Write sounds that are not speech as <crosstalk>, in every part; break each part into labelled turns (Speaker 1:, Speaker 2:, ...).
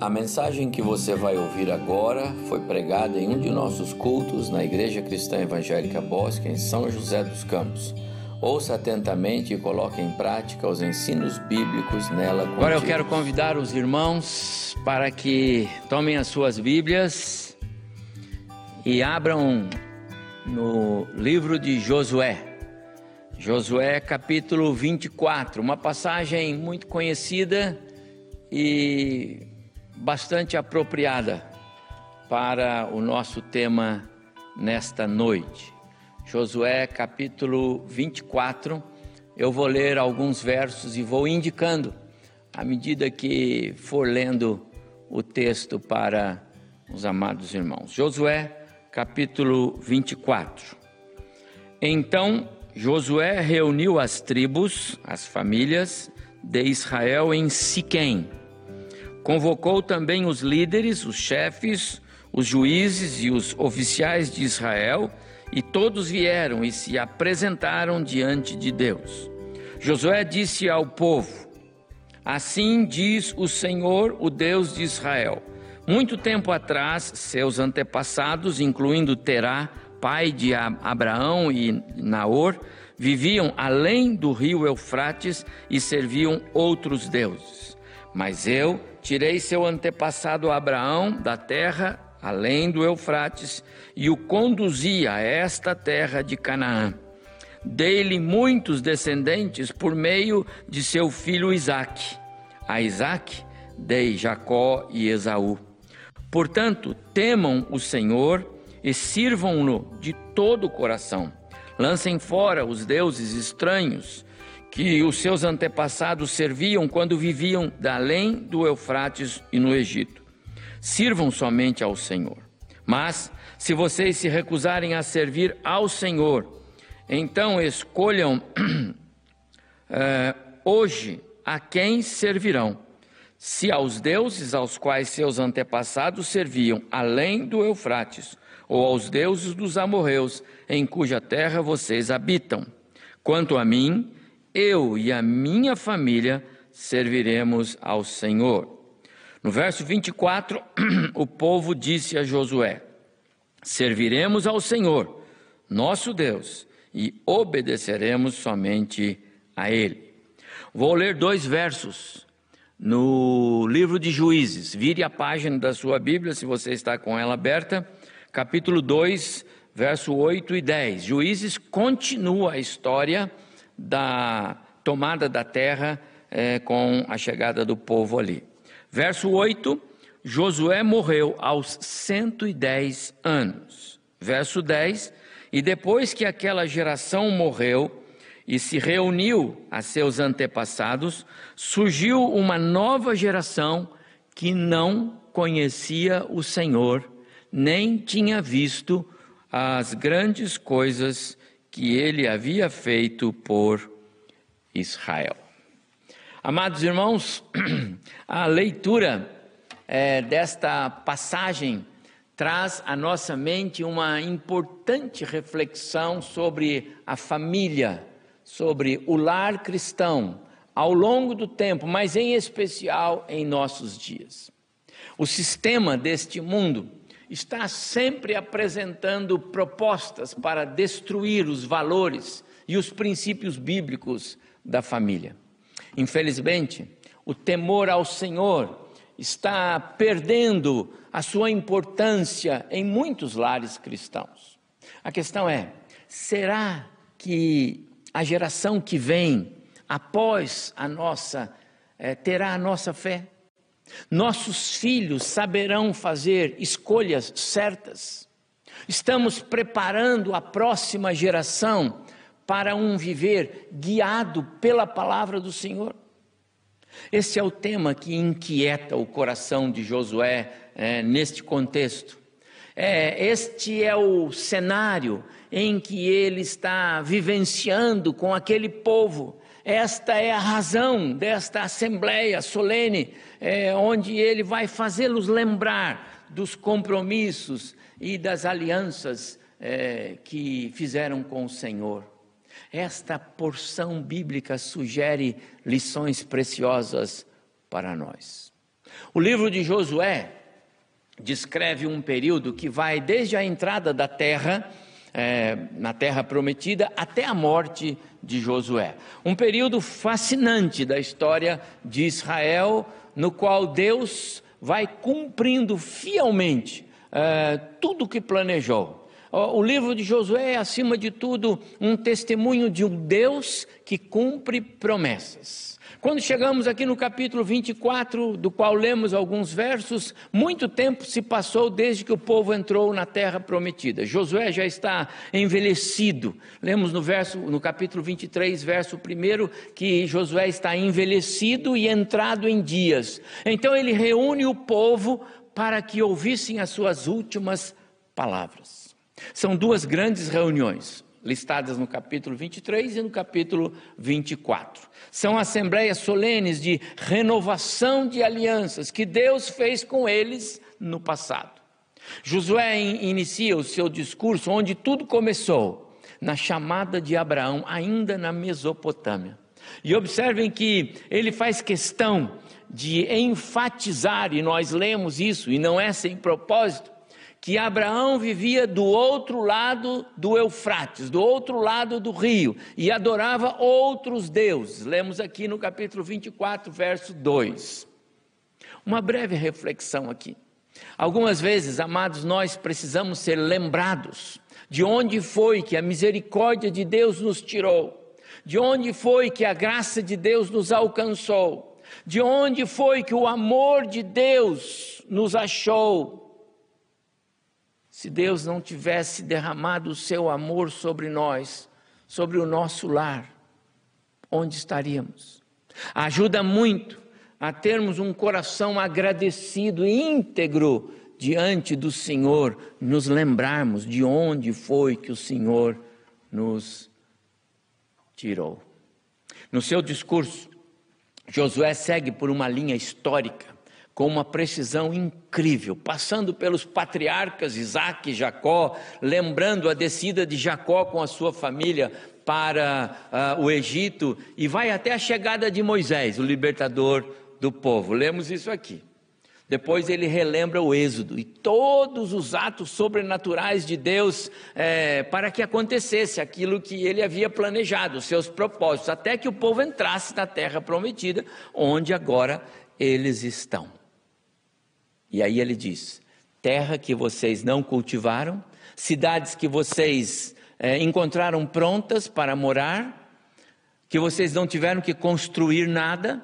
Speaker 1: A mensagem que você vai ouvir agora foi pregada em um de nossos cultos na Igreja Cristã Evangélica Bosque, em São José dos Campos. Ouça atentamente e coloque em prática os ensinos bíblicos nela.
Speaker 2: Agora eu quero convidar os irmãos para que tomem as suas Bíblias e abram no livro de Josué. Josué capítulo 24, uma passagem muito conhecida e bastante apropriada para o nosso tema nesta noite. Josué capítulo 24. Eu vou ler alguns versos e vou indicando à medida que for lendo o texto para os amados irmãos. Josué capítulo 24. Então Josué reuniu as tribos, as famílias de Israel em Siquém. Convocou também os líderes, os chefes, os juízes e os oficiais de Israel, e todos vieram e se apresentaram diante de Deus. Josué disse ao povo: Assim diz o Senhor, o Deus de Israel. Muito tempo atrás, seus antepassados, incluindo Terá, pai de Abraão e Naor, viviam além do rio Eufrates e serviam outros deuses. Mas eu tirei seu antepassado Abraão da terra além do Eufrates e o conduzi a esta terra de Canaã. Dei-lhe muitos descendentes por meio de seu filho Isaque. A Isaque dei Jacó e Esaú. Portanto, temam o Senhor e sirvam-no de todo o coração. Lancem fora os deuses estranhos que os seus antepassados serviam quando viviam além do Eufrates e no Egito. Sirvam somente ao Senhor. Mas, se vocês se recusarem a servir ao Senhor, então escolham uh, <clears throat> hoje a quem servirão. Se aos deuses aos quais seus antepassados serviam, além do Eufrates, ou aos deuses dos amorreus, em cuja terra vocês habitam. Quanto a mim, eu e a minha família serviremos ao Senhor. No verso 24, <clears throat> o povo disse a Josué: Serviremos ao Senhor, nosso Deus, e obedeceremos somente a Ele. Vou ler dois versos no livro de Juízes. Vire a página da sua Bíblia, se você está com ela aberta capítulo 2, verso 8 e 10. Juízes continua a história da tomada da terra é, com a chegada do povo ali. Verso 8: Josué morreu aos 110 anos. Verso 10: E depois que aquela geração morreu e se reuniu a seus antepassados, surgiu uma nova geração que não conhecia o Senhor nem tinha visto as grandes coisas que ele havia feito por Israel. Amados irmãos, <clears throat> a leitura é, desta passagem traz à nossa mente uma importante reflexão sobre a família, sobre o lar cristão, ao longo do tempo, mas em especial em nossos dias. O sistema deste mundo está sempre apresentando propostas para destruir os valores e os princípios bíblicos da família. Infelizmente, o temor ao Senhor está perdendo a sua importância em muitos lares cristãos. A questão é: será que a geração que vem após a nossa é, terá a nossa fé? Nossos filhos saberão fazer escolhas certas. Estamos preparando a próxima geração para um viver guiado pela palavra do Senhor. Esse é o tema que inquieta o coração de Josué é, neste contexto. É, este é o cenário em que ele está vivenciando com aquele povo esta é a razão desta assembleia solene, é, onde ele vai fazê-los lembrar dos compromissos e das alianças é, que fizeram com o Senhor. Esta porção bíblica sugere lições preciosas para nós. O livro de Josué descreve um período que vai desde a entrada da terra, é, na terra prometida, até a morte de Josué. Um período fascinante da história de Israel, no qual Deus vai cumprindo fielmente é, tudo o que planejou. O livro de Josué é, acima de tudo, um testemunho de um Deus que cumpre promessas. Quando chegamos aqui no capítulo 24, do qual lemos alguns versos, muito tempo se passou desde que o povo entrou na terra prometida. Josué já está envelhecido. Lemos no verso no capítulo 23, verso 1, que Josué está envelhecido e entrado em dias. Então ele reúne o povo para que ouvissem as suas últimas palavras. São duas grandes reuniões listadas no capítulo 23 e no capítulo 24. São assembleias solenes de renovação de alianças que Deus fez com eles no passado. Josué inicia o seu discurso onde tudo começou, na chamada de Abraão, ainda na Mesopotâmia. E observem que ele faz questão de enfatizar, e nós lemos isso, e não é sem propósito, que Abraão vivia do outro lado do Eufrates, do outro lado do rio, e adorava outros deuses. Lemos aqui no capítulo 24, verso 2. Uma breve reflexão aqui. Algumas vezes, amados, nós precisamos ser lembrados de onde foi que a misericórdia de Deus nos tirou, de onde foi que a graça de Deus nos alcançou, de onde foi que o amor de Deus nos achou se Deus não tivesse derramado o seu amor sobre nós, sobre o nosso lar, onde estaríamos? Ajuda muito a termos um coração agradecido e íntegro diante do Senhor, nos lembrarmos de onde foi que o Senhor nos tirou. No seu discurso, Josué segue por uma linha histórica com uma precisão incrível, passando pelos patriarcas Isaac e Jacó, lembrando a descida de Jacó com a sua família para uh, o Egito, e vai até a chegada de Moisés, o libertador do povo. Lemos isso aqui. Depois ele relembra o Êxodo e todos os atos sobrenaturais de Deus é, para que acontecesse aquilo que ele havia planejado, seus propósitos, até que o povo entrasse na terra prometida, onde agora eles estão. E aí ele diz: terra que vocês não cultivaram, cidades que vocês é, encontraram prontas para morar, que vocês não tiveram que construir nada,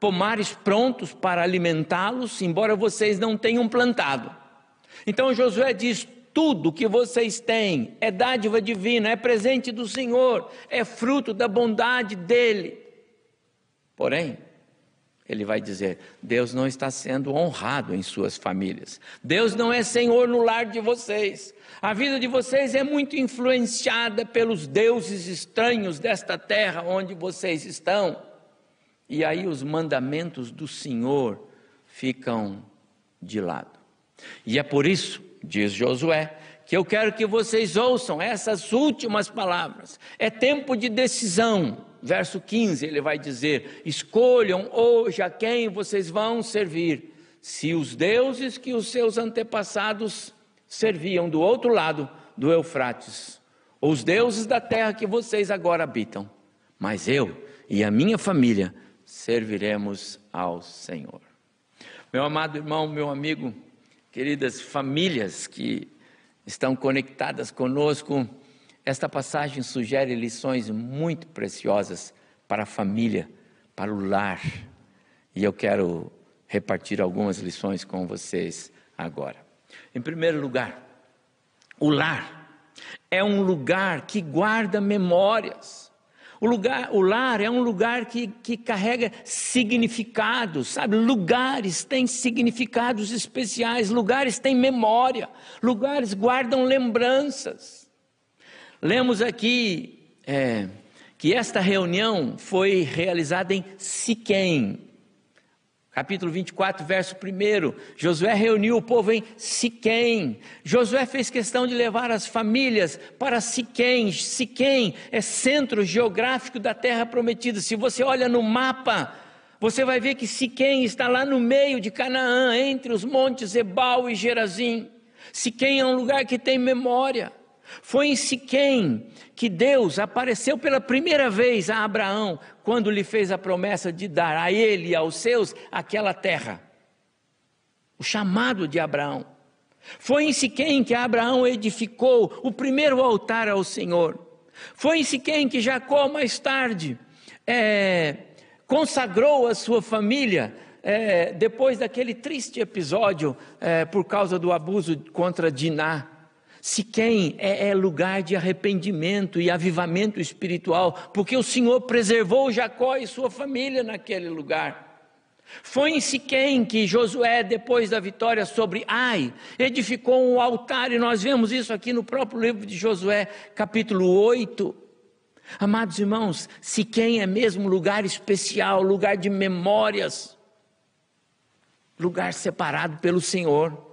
Speaker 2: pomares prontos para alimentá-los, embora vocês não tenham plantado. Então Josué diz: tudo que vocês têm é dádiva divina, é presente do Senhor, é fruto da bondade dEle. Porém, ele vai dizer: Deus não está sendo honrado em suas famílias. Deus não é Senhor no lar de vocês. A vida de vocês é muito influenciada pelos deuses estranhos desta terra onde vocês estão. E aí os mandamentos do Senhor ficam de lado. E é por isso, diz Josué, que eu quero que vocês ouçam essas últimas palavras. É tempo de decisão verso 15, ele vai dizer: Escolham hoje a quem vocês vão servir, se os deuses que os seus antepassados serviam do outro lado do Eufrates, ou os deuses da terra que vocês agora habitam, mas eu e a minha família serviremos ao Senhor. Meu amado irmão, meu amigo, queridas famílias que estão conectadas conosco, esta passagem sugere lições muito preciosas para a família, para o lar. E eu quero repartir algumas lições com vocês agora. Em primeiro lugar, o lar é um lugar que guarda memórias. O, lugar, o lar é um lugar que, que carrega significados, sabe? Lugares têm significados especiais, lugares têm memória, lugares guardam lembranças. Lemos aqui é, que esta reunião foi realizada em Siquém. Capítulo 24, verso 1. Josué reuniu o povo em Siquém. Josué fez questão de levar as famílias para Siquém. Siquém é centro geográfico da terra prometida. Se você olha no mapa, você vai ver que Siquém está lá no meio de Canaã, entre os montes Ebal e Gerazim. Siquém é um lugar que tem memória. Foi em Siquém que Deus apareceu pela primeira vez a Abraão, quando lhe fez a promessa de dar a ele e aos seus aquela terra. O chamado de Abraão. Foi em Siquém que Abraão edificou o primeiro altar ao Senhor. Foi em Siquém que Jacó, mais tarde, é, consagrou a sua família é, depois daquele triste episódio é, por causa do abuso contra Diná. Siquém é, é lugar de arrependimento e avivamento espiritual, porque o Senhor preservou Jacó e sua família naquele lugar. Foi em Siquém que Josué, depois da vitória sobre Ai, edificou um altar, e nós vemos isso aqui no próprio livro de Josué, capítulo 8. Amados irmãos, Siquém é mesmo lugar especial, lugar de memórias, lugar separado pelo Senhor.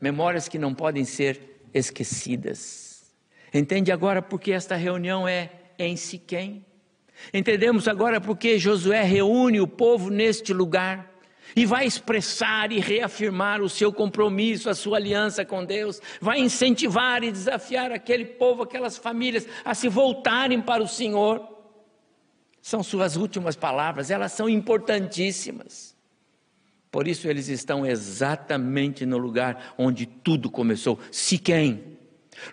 Speaker 2: Memórias que não podem ser esquecidas. Entende agora por que esta reunião é em Siquém? Entendemos agora porque Josué reúne o povo neste lugar e vai expressar e reafirmar o seu compromisso, a sua aliança com Deus, vai incentivar e desafiar aquele povo, aquelas famílias a se voltarem para o Senhor. São suas últimas palavras, elas são importantíssimas. Por isso eles estão exatamente no lugar onde tudo começou. Siquém.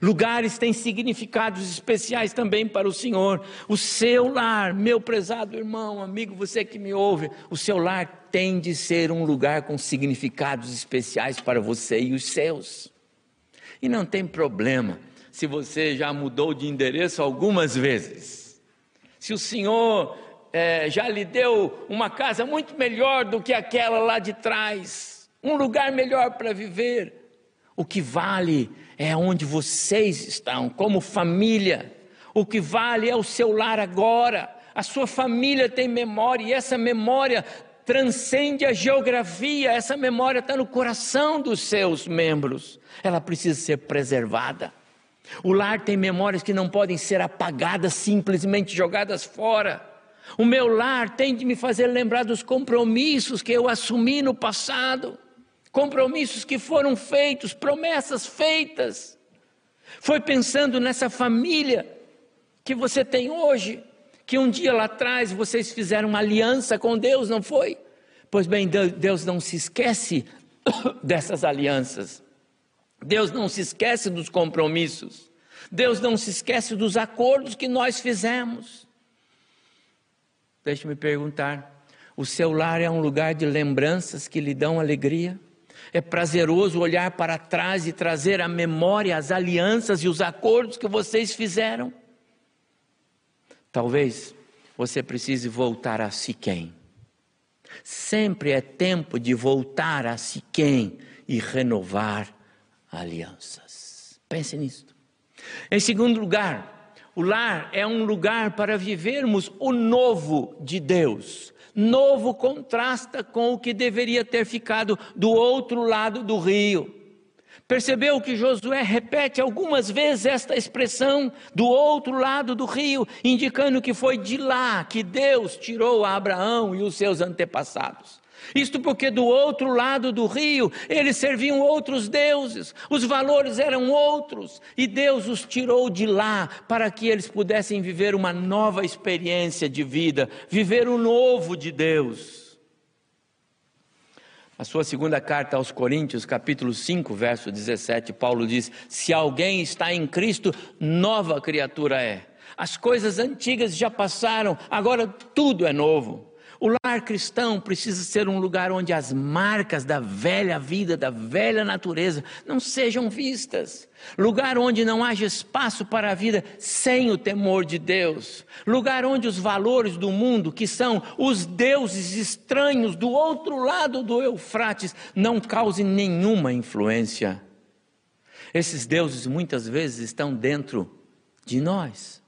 Speaker 2: Lugares têm significados especiais também para o Senhor. O seu lar, meu prezado irmão, amigo, você que me ouve, o seu lar tem de ser um lugar com significados especiais para você e os seus. E não tem problema se você já mudou de endereço algumas vezes. Se o Senhor é, já lhe deu uma casa muito melhor do que aquela lá de trás, um lugar melhor para viver. O que vale é onde vocês estão, como família. O que vale é o seu lar agora. A sua família tem memória e essa memória transcende a geografia, essa memória está no coração dos seus membros. Ela precisa ser preservada. O lar tem memórias que não podem ser apagadas, simplesmente jogadas fora. O meu lar tem de me fazer lembrar dos compromissos que eu assumi no passado, compromissos que foram feitos, promessas feitas. Foi pensando nessa família que você tem hoje, que um dia lá atrás vocês fizeram uma aliança com Deus, não foi? Pois bem, Deus não se esquece <coughs> dessas alianças. Deus não se esquece dos compromissos. Deus não se esquece dos acordos que nós fizemos. Deixe-me perguntar: o seu lar é um lugar de lembranças que lhe dão alegria? É prazeroso olhar para trás e trazer à memória as alianças e os acordos que vocês fizeram? Talvez você precise voltar a Siquém. Sempre é tempo de voltar a Siquém e renovar alianças. Pense nisso. Em segundo lugar, o lar é um lugar para vivermos o novo de Deus. Novo contrasta com o que deveria ter ficado do outro lado do rio. Percebeu que Josué repete algumas vezes esta expressão do outro lado do rio, indicando que foi de lá que Deus tirou Abraão e os seus antepassados. Isto porque do outro lado do rio eles serviam outros deuses, os valores eram outros, e Deus os tirou de lá para que eles pudessem viver uma nova experiência de vida, viver o novo de Deus. A sua segunda carta aos Coríntios, capítulo 5, verso 17, Paulo diz: Se alguém está em Cristo, nova criatura é. As coisas antigas já passaram, agora tudo é novo. O lar cristão precisa ser um lugar onde as marcas da velha vida, da velha natureza, não sejam vistas. Lugar onde não haja espaço para a vida sem o temor de Deus. Lugar onde os valores do mundo, que são os deuses estranhos do outro lado do Eufrates, não causem nenhuma influência. Esses deuses muitas vezes estão dentro de nós.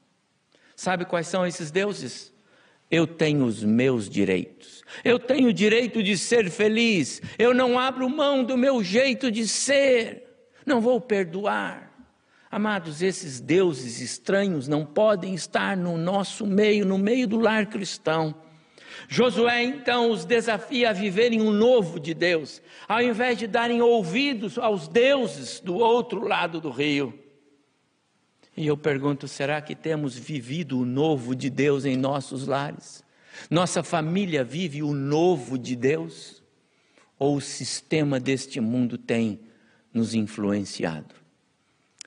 Speaker 2: Sabe quais são esses deuses? Eu tenho os meus direitos. Eu tenho o direito de ser feliz. Eu não abro mão do meu jeito de ser. Não vou perdoar. Amados, esses deuses estranhos não podem estar no nosso meio, no meio do lar cristão. Josué então os desafia a viverem um novo de Deus, ao invés de darem ouvidos aos deuses do outro lado do rio. E eu pergunto: será que temos vivido o novo de Deus em nossos lares? Nossa família vive o novo de Deus? Ou o sistema deste mundo tem nos influenciado?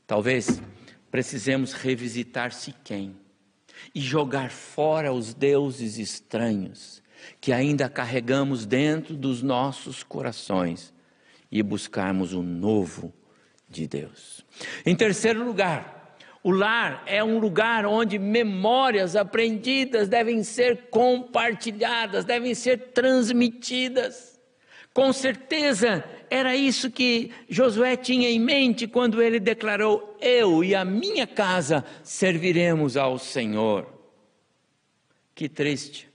Speaker 2: Talvez precisemos revisitar Siquém e jogar fora os deuses estranhos que ainda carregamos dentro dos nossos corações e buscarmos o novo de Deus. Em terceiro lugar, o lar é um lugar onde memórias aprendidas devem ser compartilhadas, devem ser transmitidas. Com certeza era isso que Josué tinha em mente quando ele declarou: Eu e a minha casa serviremos ao Senhor. Que triste.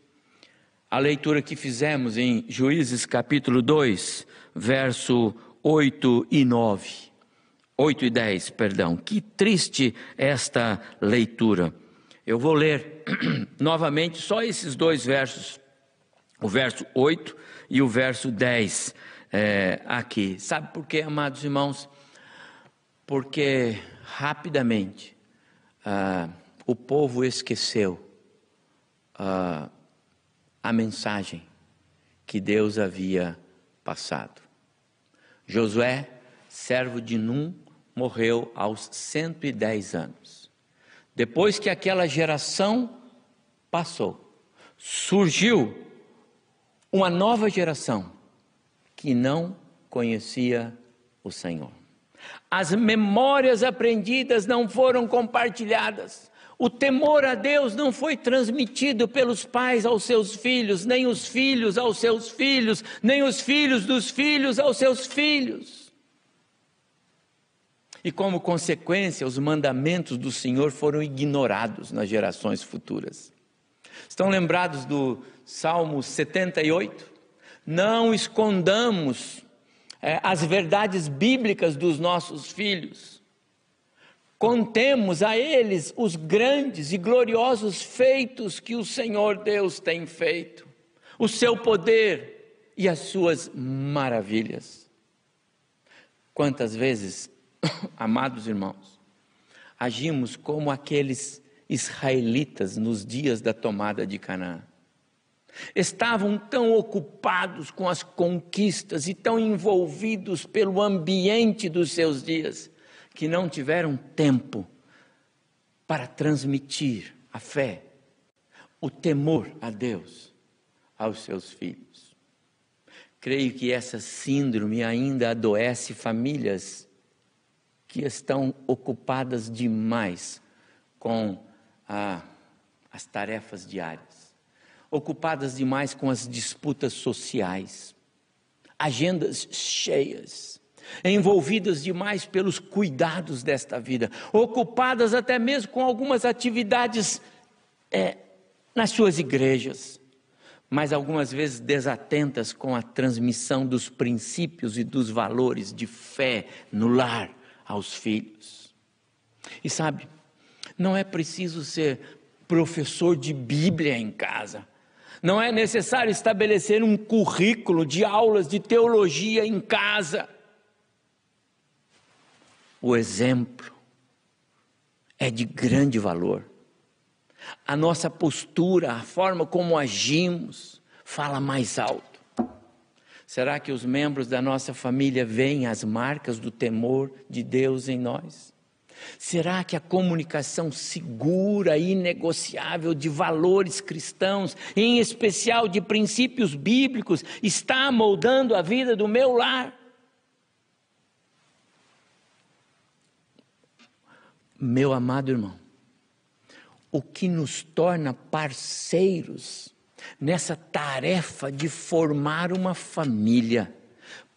Speaker 2: A leitura que fizemos em Juízes capítulo 2, verso 8 e 9. 8 e 10, perdão. Que triste esta leitura. Eu vou ler <clears throat> novamente só esses dois versos, o verso 8 e o verso 10 é, aqui. Sabe por quê, amados irmãos? Porque rapidamente ah, o povo esqueceu ah, a mensagem que Deus havia passado. Josué, servo de Num, morreu aos 110 anos. Depois que aquela geração passou, surgiu uma nova geração que não conhecia o Senhor. As memórias aprendidas não foram compartilhadas. O temor a Deus não foi transmitido pelos pais aos seus filhos, nem os filhos aos seus filhos, nem os filhos dos filhos aos seus filhos. E como consequência, os mandamentos do Senhor foram ignorados nas gerações futuras. Estão lembrados do Salmo 78? Não escondamos é, as verdades bíblicas dos nossos filhos. Contemos a eles os grandes e gloriosos feitos que o Senhor Deus tem feito, o seu poder e as suas maravilhas. Quantas vezes, <coughs> amados irmãos, agimos como aqueles israelitas nos dias da tomada de Canaã. Estavam tão ocupados com as conquistas e tão envolvidos pelo ambiente dos seus dias que não tiveram tempo para transmitir a fé, o temor a Deus aos seus filhos. Creio que essa síndrome ainda adoece famílias que estão ocupadas demais com a, as tarefas diárias, ocupadas demais com as disputas sociais, agendas cheias, envolvidas demais pelos cuidados desta vida, ocupadas até mesmo com algumas atividades é, nas suas igrejas, mas algumas vezes desatentas com a transmissão dos princípios e dos valores de fé no lar aos filhos. E sabe, não é preciso ser professor de Bíblia em casa. Não é necessário estabelecer um currículo de aulas de teologia em casa. O exemplo é de grande valor. A nossa postura, a forma como agimos, fala mais alto. Será que os membros da nossa família veem as marcas do temor de Deus em nós? Será que a comunicação segura e inegociável de valores cristãos, em especial de princípios bíblicos, está moldando a vida do meu lar? Meu amado irmão, o que nos torna parceiros nessa tarefa de formar uma família,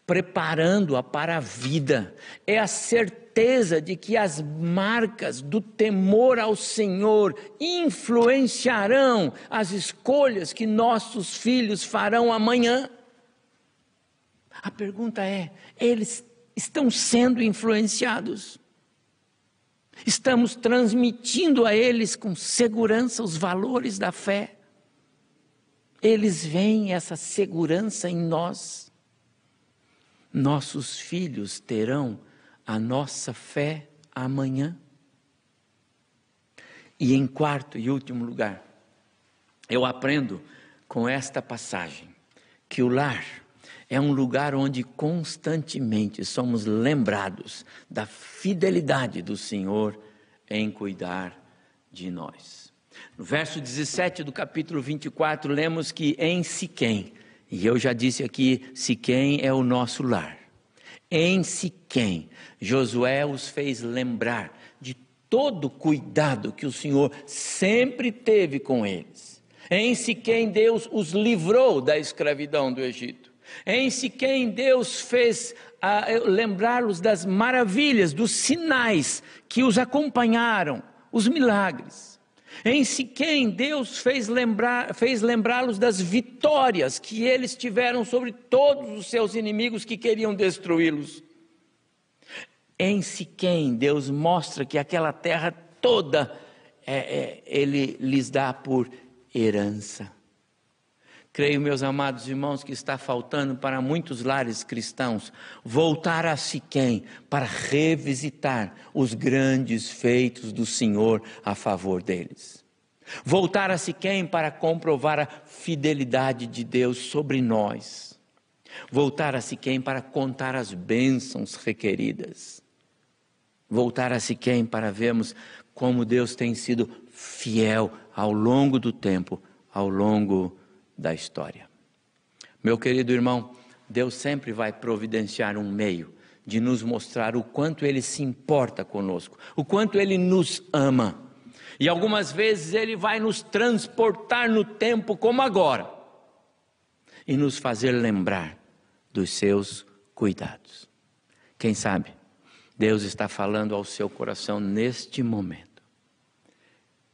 Speaker 2: preparando-a para a vida, é a certeza de que as marcas do temor ao Senhor influenciarão as escolhas que nossos filhos farão amanhã. A pergunta é: eles estão sendo influenciados? Estamos transmitindo a eles com segurança os valores da fé? Eles veem essa segurança em nós. Nossos filhos terão a nossa fé amanhã. E em quarto e último lugar, eu aprendo com esta passagem que o lar é um lugar onde constantemente somos lembrados da fidelidade do Senhor em cuidar de nós. No verso 17 do capítulo 24, lemos que em Siquém, e eu já disse aqui, Siquém é o nosso lar. Em Siquém, Josué os fez lembrar de todo o cuidado que o Senhor sempre teve com eles. Em Siquém, Deus os livrou da escravidão do Egito. Em Siquém, Deus fez ah, lembrá-los das maravilhas, dos sinais que os acompanharam, os milagres. Em Siquém, Deus fez lembrar, fez lembrá-los das vitórias que eles tiveram sobre todos os seus inimigos que queriam destruí-los. Em Siquém, Deus mostra que aquela terra toda é, é, Ele lhes dá por herança. Creio, meus amados irmãos, que está faltando para muitos lares cristãos voltar a Siquém para revisitar os grandes feitos do Senhor a favor deles. Voltar a Siquém para comprovar a fidelidade de Deus sobre nós. Voltar a Siquém para contar as bênçãos requeridas. Voltar a Siquém para vermos como Deus tem sido fiel ao longo do tempo, ao longo da história. Meu querido irmão, Deus sempre vai providenciar um meio de nos mostrar o quanto Ele se importa conosco, o quanto Ele nos ama. E algumas vezes Ele vai nos transportar no tempo como agora e nos fazer lembrar dos seus cuidados. Quem sabe Deus está falando ao seu coração neste momento.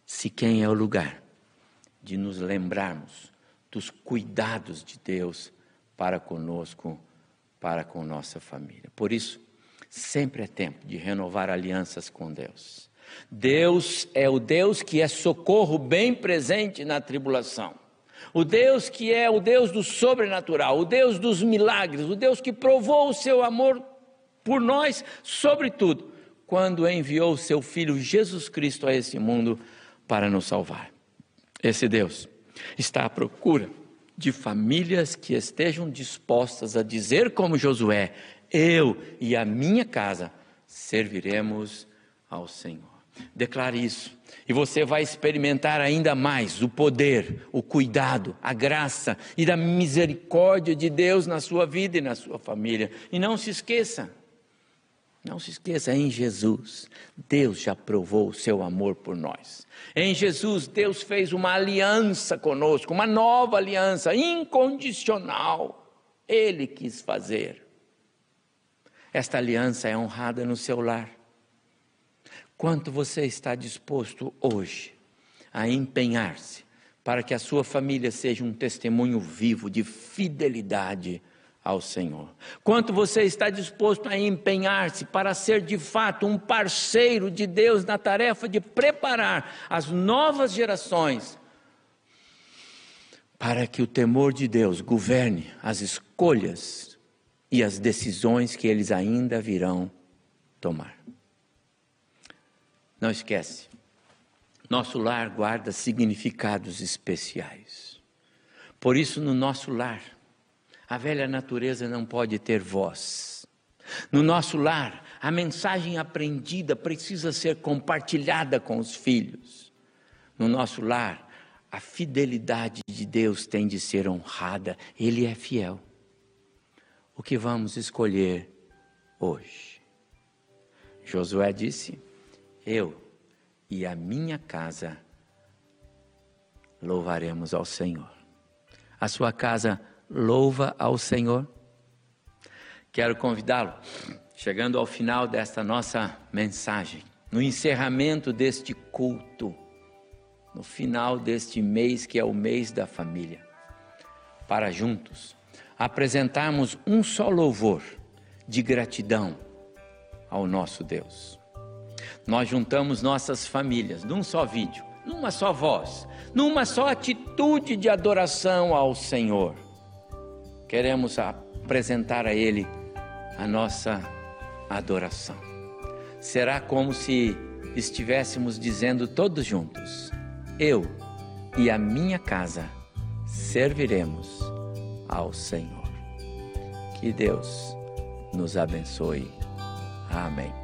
Speaker 2: Se quem é o lugar de nos lembrarmos dos cuidados de Deus para conosco, para com nossa família. Por isso, sempre é tempo de renovar alianças com Deus. Deus é o Deus que é socorro bem presente na tribulação. O Deus que é o Deus do sobrenatural, o Deus dos milagres, o Deus que provou o seu amor por nós, sobretudo, quando enviou o seu filho Jesus Cristo a esse mundo para nos salvar. Esse Deus está à procura de famílias que estejam dispostas a dizer, como Josué: Eu e a minha casa serviremos ao Senhor. Declare isso. E você vai experimentar ainda mais o poder, o cuidado, a graça e da misericórdia de Deus na sua vida e na sua família. E não se esqueça, não se esqueça, em Jesus, Deus já provou o seu amor por nós. Em Jesus, Deus fez uma aliança conosco, uma nova aliança incondicional. Ele quis fazer. Esta aliança é honrada no seu lar. Quanto você está disposto hoje a empenhar-se para que a sua família seja um testemunho vivo de fidelidade? Ao Senhor. Quanto você está disposto a empenhar-se para ser de fato um parceiro de Deus na tarefa de preparar as novas gerações para que o temor de Deus governe as escolhas e as decisões que eles ainda virão tomar. Não esquece, nosso lar guarda significados especiais. Por isso, no nosso lar, a velha natureza não pode ter voz. No nosso lar, a mensagem aprendida precisa ser compartilhada com os filhos. No nosso lar, a fidelidade de Deus tem de ser honrada, Ele é fiel. O que vamos escolher hoje? Josué disse: Eu e a minha casa louvaremos ao Senhor. A sua casa louva ao Senhor. Quero convidá-lo, chegando ao final desta nossa mensagem, no encerramento deste culto, no final deste mês que é o mês da família, para juntos apresentarmos um só louvor de gratidão ao nosso Deus. Nós juntamos nossas famílias num só vídeo numa só voz, numa só atitude de adoração ao Senhor. Queremos apresentar a Ele a nossa adoração. Será como se estivéssemos dizendo todos juntos: Eu e a minha casa serviremos ao Senhor. Que Deus nos abençoe. Amém.